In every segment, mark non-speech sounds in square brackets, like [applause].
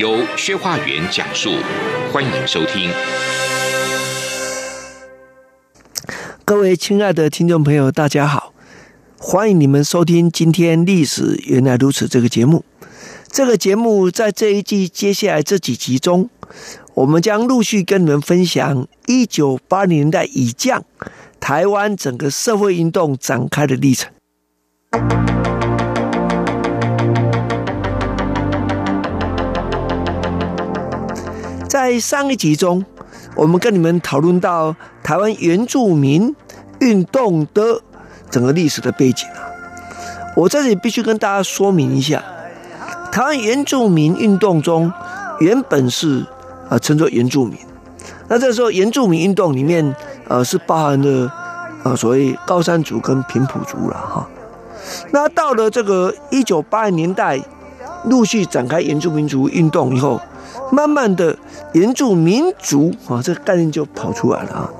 由薛化元讲述，欢迎收听。各位亲爱的听众朋友，大家好，欢迎你们收听今天《历史原来如此》这个节目。这个节目在这一季接下来这几集中，我们将陆续跟你们分享一九八零年代以降台湾整个社会运动展开的历程。在上一集中，我们跟你们讨论到台湾原住民运动的整个历史的背景啊。我在这里必须跟大家说明一下，台湾原住民运动中原本是啊称作原住民，那这时候原住民运动里面呃是包含了呃所谓高山族跟平埔族了哈。那到了这个一九八零年代，陆续展开原住民族运动以后。慢慢的，原住民族啊，这个概念就跑出来了啊。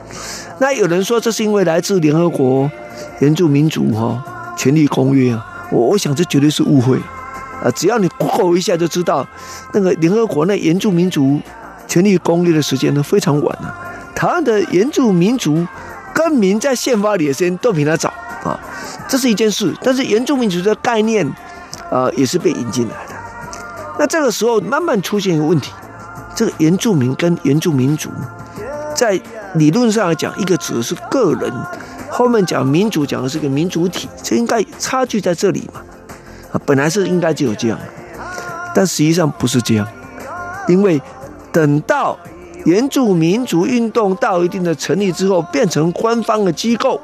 那有人说，这是因为来自联合国原住民族哈权利公约啊。我我想这绝对是误会啊。只要你 Google 一下就知道，那个联合国那原住民族权利公约的时间呢非常晚了。台湾的原住民族更名在宪法里的时间都比他早啊。这是一件事，但是原住民族的概念啊也是被引进来的。那这个时候慢慢出现一个问题。这个原住民跟原住民族，在理论上来讲，一个指的是个人，后面讲民族讲的是个民族体，这应该差距在这里嘛？啊，本来是应该就有这样，但实际上不是这样，因为等到原住民族运动到一定的成立之后，变成官方的机构，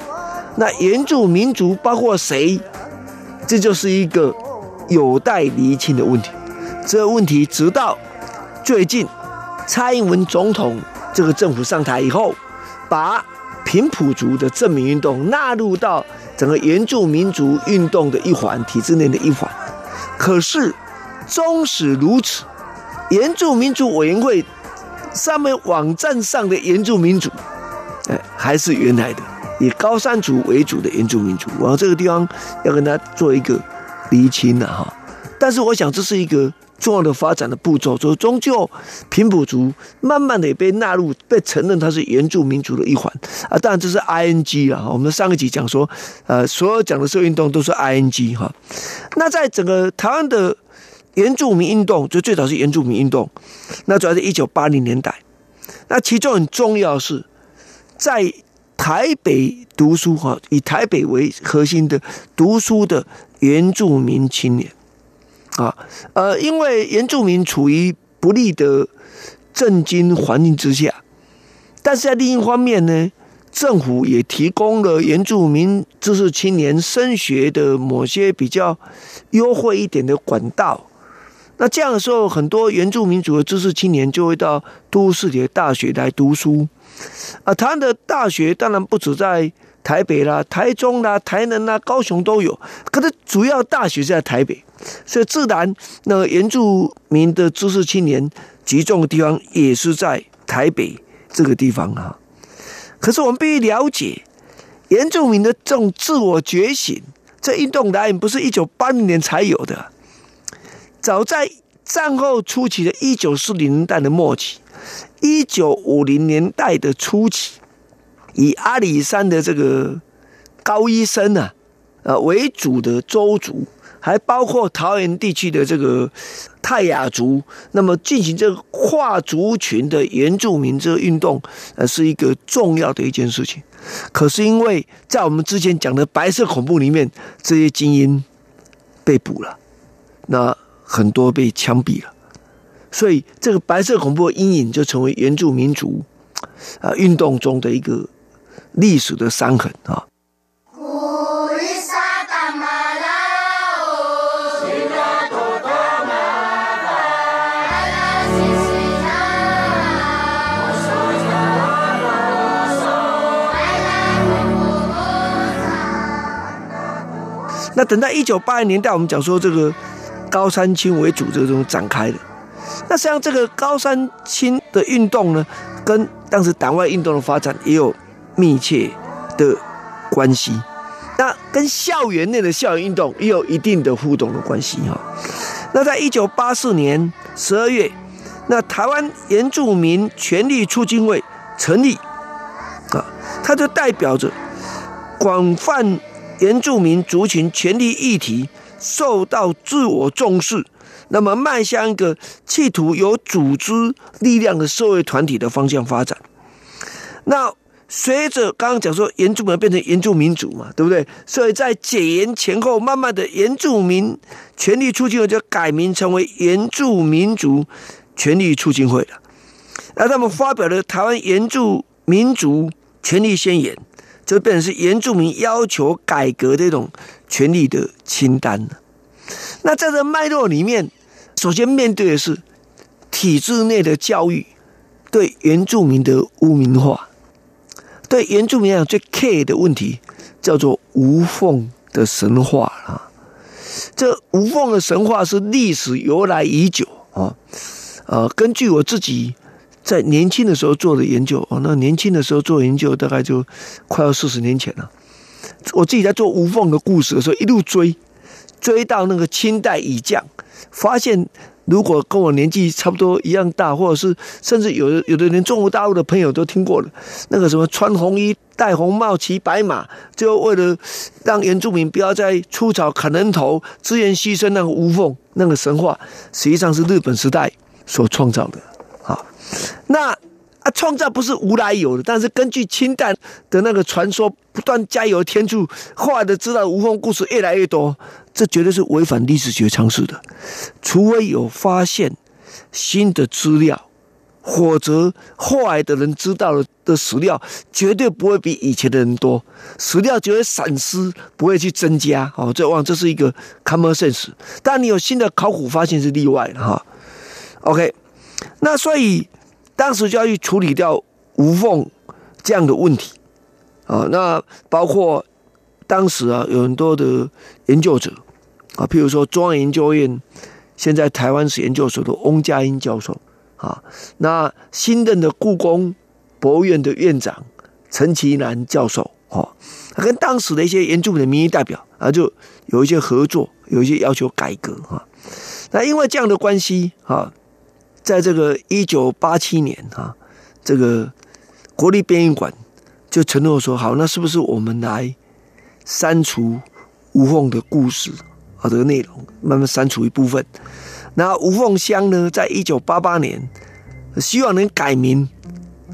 那原住民族包括谁，这就是一个有待厘清的问题。这个问题直到最近。蔡英文总统这个政府上台以后，把平埔族的正名运动纳入到整个原住民族运动的一环，体制内的一环。可是，纵使如此，原住民族委员会上面网站上的原住民族，哎，还是原来的以高山族为主的原住民族。我这个地方要跟他做一个厘清了哈。但是，我想这是一个。重要的发展的步骤，就终究平埔族慢慢的也被纳入，被承认它是原住民族的一环啊。当然这是 ING 啊。我们上一集讲说，呃，所有讲的社会运动都是 ING 哈。那在整个台湾的原住民运动，就最早是原住民运动，那主要是一九八零年代。那其中很重要的是，在台北读书哈，以台北为核心的读书的原住民青年。啊，呃，因为原住民处于不利的政经环境之下，但是在另一方面呢，政府也提供了原住民知识青年升学的某些比较优惠一点的管道。那这样的时候，很多原住民族的知识青年就会到都市里的大学来读书。啊，台湾的大学当然不止在台北啦、台中啦、台南啦、高雄都有，可是主要大学在台北。所以自然，那原住民的知识青年集中的地方也是在台北这个地方啊。可是我们必须了解，原住民的这种自我觉醒，这运动来源不是一九八零年才有的，早在战后初期的一九四零年代的末期，一九五零年代的初期，以阿里山的这个高医生啊，呃为主的邹族。还包括桃园地区的这个泰雅族，那么进行这个跨族群的原住民这个运动，呃，是一个重要的一件事情。可是因为在我们之前讲的白色恐怖里面，这些精英被捕了，那很多被枪毙了，所以这个白色恐怖的阴影就成为原住民族啊运动中的一个历史的伤痕啊。那等到一九八零年代，我们讲说这个高山青为主这种展开的。那实际上这个高山青的运动呢，跟当时党外运动的发展也有密切的关系。那跟校园内的校园运动也有一定的互动的关系哈。那在一九八四年十二月，那台湾原住民权利促进会成立啊，它就代表着广泛原住民族群权利议题受到自我重视，那么迈向一个企图有组织力量的社会团体的方向发展。那随着刚刚讲说原住民变成原住民族嘛，对不对？所以在解严前后，慢慢的原住民权利促进会就改名成为原住民族权利促进会了。那他们发表了台湾原住民族权利宣言，就变成是原住民要求改革这种权利的清单。那在这脉络里面，首先面对的是体制内的教育对原住民的污名化。对原住民来讲，最 care 的问题叫做无缝的神话啊。这无缝的神话是历史由来已久啊。呃，根据我自己在年轻的时候做的研究哦，那年轻的时候做研究大概就快要四十年前了。我自己在做吴凤的故事的时候，一路追追到那个清代以降，发现。如果跟我年纪差不多一样大，或者是甚至有有的连中国大陆的朋友都听过了，那个什么穿红衣、戴红帽、骑白马，就为了让原住民不要再出草砍人头、自愿牺牲那个吴凤那个神话，实际上是日本时代所创造的。好，那啊创造不是无来由的，但是根据清代的那个传说不断加油添醋，后来的知道吴凤故事越来越多。这绝对是违反历史学常识的，除非有发现新的资料，或者后来的人知道了的史料，绝对不会比以前的人多，史料只会散失，不会去增加。哦，这往这是一个 common sense。但你有新的考古发现是例外的哈。OK，那所以当时就要去处理掉无缝这样的问题啊，那包括当时啊有很多的研究者。啊，譬如说中央研究院现在台湾史研究所的翁佳音教授，啊，那新任的故宫博物院的院长陈其南教授，哈，跟当时的一些原住民的民意代表啊，就有一些合作，有一些要求改革，哈，那因为这样的关系，哈，在这个一九八七年，啊，这个国立编译馆就承诺说，好，那是不是我们来删除吴凤的故事？啊？这个内容慢慢删除一部分。那吴凤乡呢，在一九八八年希望能改名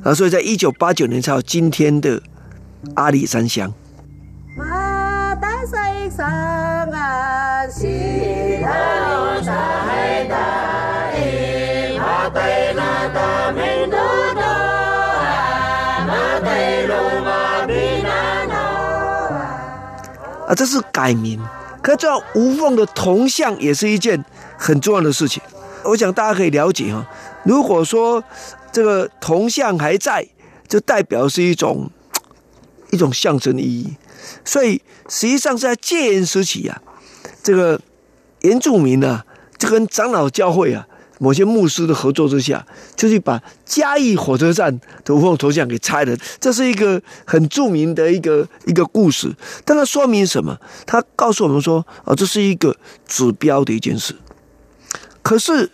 啊，所以在一九八九年才有今天的阿里山乡。啊，啊这是改名。可这无缝的铜像也是一件很重要的事情。我想大家可以了解哈，如果说这个铜像还在，就代表是一种 [tsk] 一种象征意义。所以实际上是在戒 [tsk] 严时期啊，这个原住民呢、啊，就跟长老教会啊。某些牧师的合作之下，就去把嘉义火车站的吴凤头像给拆了。这是一个很著名的一个一个故事，但它说明什么？它告诉我们说，啊，这是一个指标的一件事。可是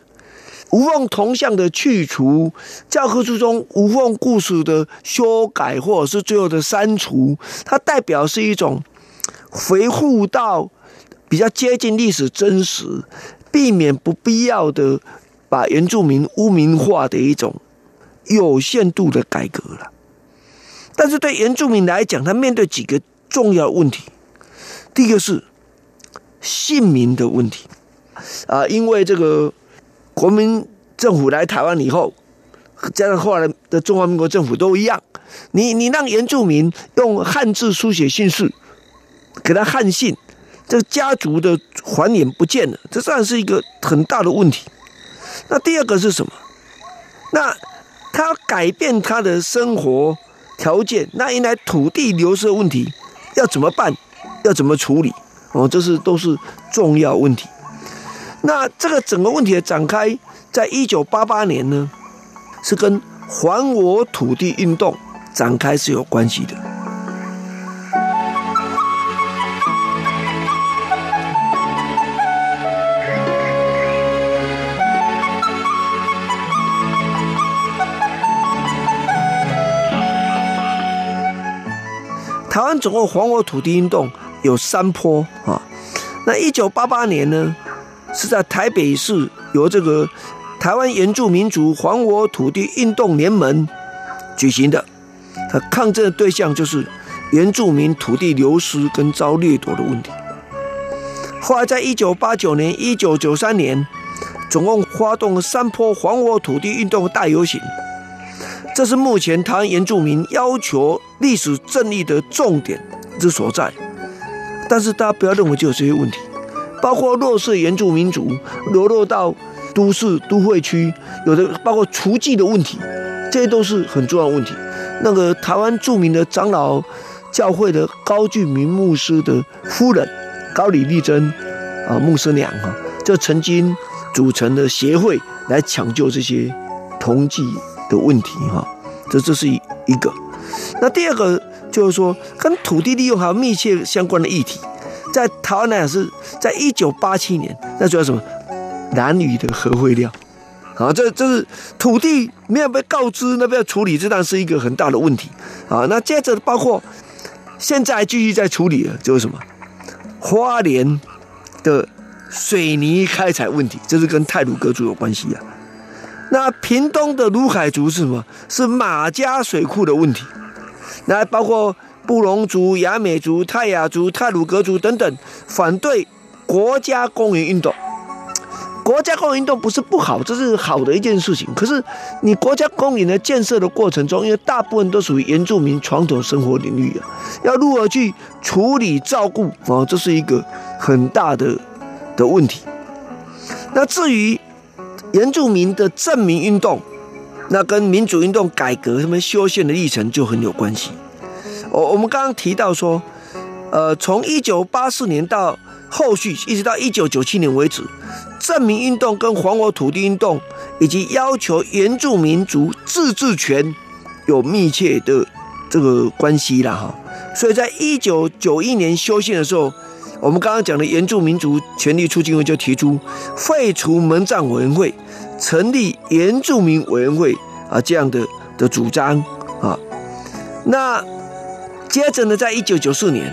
吴凤铜像的去除，教科书中吴凤故事的修改，或者是最后的删除，它代表是一种回复到比较接近历史真实，避免不必要的。把原住民污名化的一种有限度的改革了，但是对原住民来讲，他面对几个重要问题。第一个是姓名的问题啊，因为这个国民政府来台湾以后，加上后来的中华民国政府都一样，你你让原住民用汉字书写姓氏，给他汉姓，这个家族的繁衍不见了，这算是一个很大的问题。那第二个是什么？那他要改变他的生活条件，那应该土地流失问题要怎么办？要怎么处理？哦，这是都是重要问题。那这个整个问题的展开，在一九八八年呢，是跟还我土地运动展开是有关系的。总共还我土地运动有三波啊。那一九八八年呢，是在台北市由这个台湾原住民族还我土地运动联盟举行的。它抗争的对象就是原住民土地流失跟遭掠夺的问题。后来在一九八九年、一九九三年，总共发动了三波还我土地运动的大游行。这是目前台湾原住民要求历史正义的重点之所在，但是大家不要认为就有这些问题，包括弱势原住民族流落到都市都会区，有的包括雏妓的问题，这些都是很重要的问题。那个台湾著名的长老教会的高俊明牧师的夫人高李丽珍啊牧师娘哈，就曾经组成的协会来抢救这些同济的问题哈，这这是一一个。那第二个就是说，跟土地利用还有密切相关的议题，在台湾来讲是在一九八七年，那主要什么？兰屿的核废料，啊，这这是土地没有被告知，那边要处理，这当然是一个很大的问题啊。那接着包括现在继续在处理的，就是什么？花莲的水泥开采问题，这是跟泰鲁阁族有关系啊。那屏东的鲁凯族是什么？是马家水库的问题。那包括布农族、雅美族、泰雅族、泰鲁格族等等，反对国家公园运动。国家公园运动不是不好，这是好的一件事情。可是你国家公园的建设的过程中，因为大部分都属于原住民传统生活领域啊，要如何去处理照顾啊？这是一个很大的的问题。那至于。原住民的证明运动，那跟民主运动改革、什么修宪的历程就很有关系。我我们刚刚提到说，呃，从一九八四年到后续一直到一九九七年为止，证明运动跟还我土地运动以及要求原住民族自治权有密切的这个关系了哈。所以在一九九一年修宪的时候。我们刚刚讲的原住民族权利促进会就提出废除门帐委员会，成立原住民委员会啊这样的的主张啊。那接着呢，在一九九四年，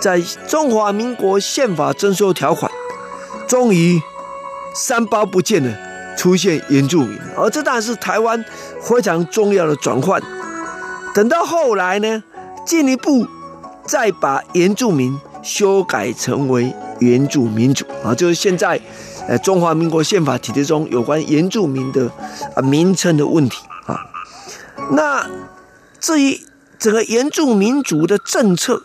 在中华民国宪法增修条款，终于三包不见了，出现原住民，而这当然是台湾非常重要的转换。等到后来呢，进一步再把原住民。修改成为原住民族啊，就是现在，呃，中华民国宪法体制中有关原住民的啊名称的问题啊。那至于整个原住民族的政策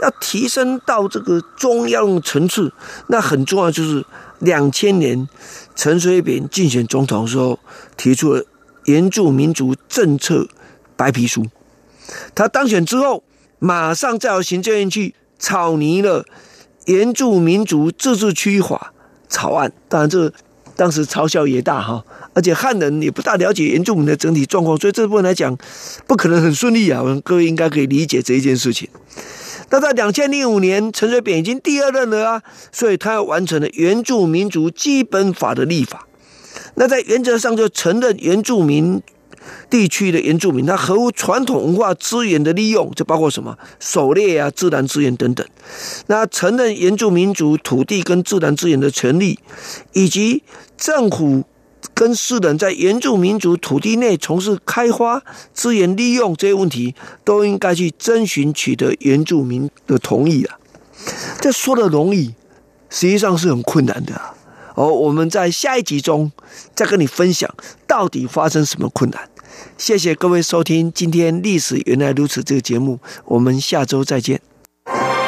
要提升到这个中央层次，那很重要就是两千年陈水扁竞选总统的时候提出了原住民族政策白皮书，他当选之后马上再由行政院去。草拟了原住民族自治区法草案，当然这当时嘲笑也大哈，而且汉人也不大了解原住民的整体状况，所以这部分来讲不可能很顺利啊。各位应该可以理解这一件事情。那在两千零五年，陈水扁已经第二任了啊，所以他要完成了原住民族基本法的立法。那在原则上就承认原住民。地区的原住民，他合乎传统文化资源的利用，这包括什么？狩猎啊、自然资源等等。那承认原住民族土地跟自然资源的权利，以及政府跟私人在原住民族土地内从事开发资源利用这些问题，都应该去征询取得原住民的同意啊。这说的容易，实际上是很困难的啊。哦，我们在下一集中再跟你分享到底发生什么困难。谢谢各位收听今天《历史原来如此》这个节目，我们下周再见。